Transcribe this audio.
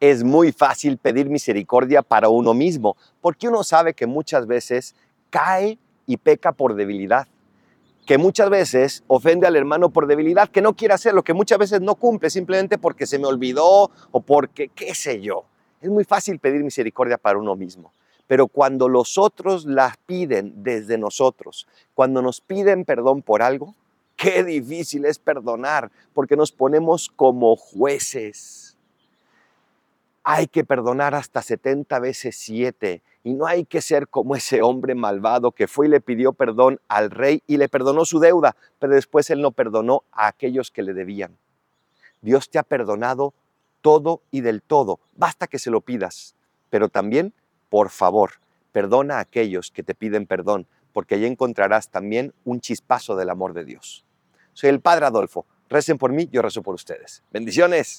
es muy fácil pedir misericordia para uno mismo, porque uno sabe que muchas veces cae y peca por debilidad, que muchas veces ofende al hermano por debilidad, que no quiere hacerlo, que muchas veces no cumple simplemente porque se me olvidó o porque qué sé yo. Es muy fácil pedir misericordia para uno mismo. Pero cuando los otros la piden desde nosotros, cuando nos piden perdón por algo, qué difícil es perdonar, porque nos ponemos como jueces. Hay que perdonar hasta 70 veces 7 y no hay que ser como ese hombre malvado que fue y le pidió perdón al rey y le perdonó su deuda, pero después él no perdonó a aquellos que le debían. Dios te ha perdonado todo y del todo, basta que se lo pidas, pero también por favor, perdona a aquellos que te piden perdón, porque allí encontrarás también un chispazo del amor de Dios. Soy el Padre Adolfo. Recen por mí, yo rezo por ustedes. Bendiciones.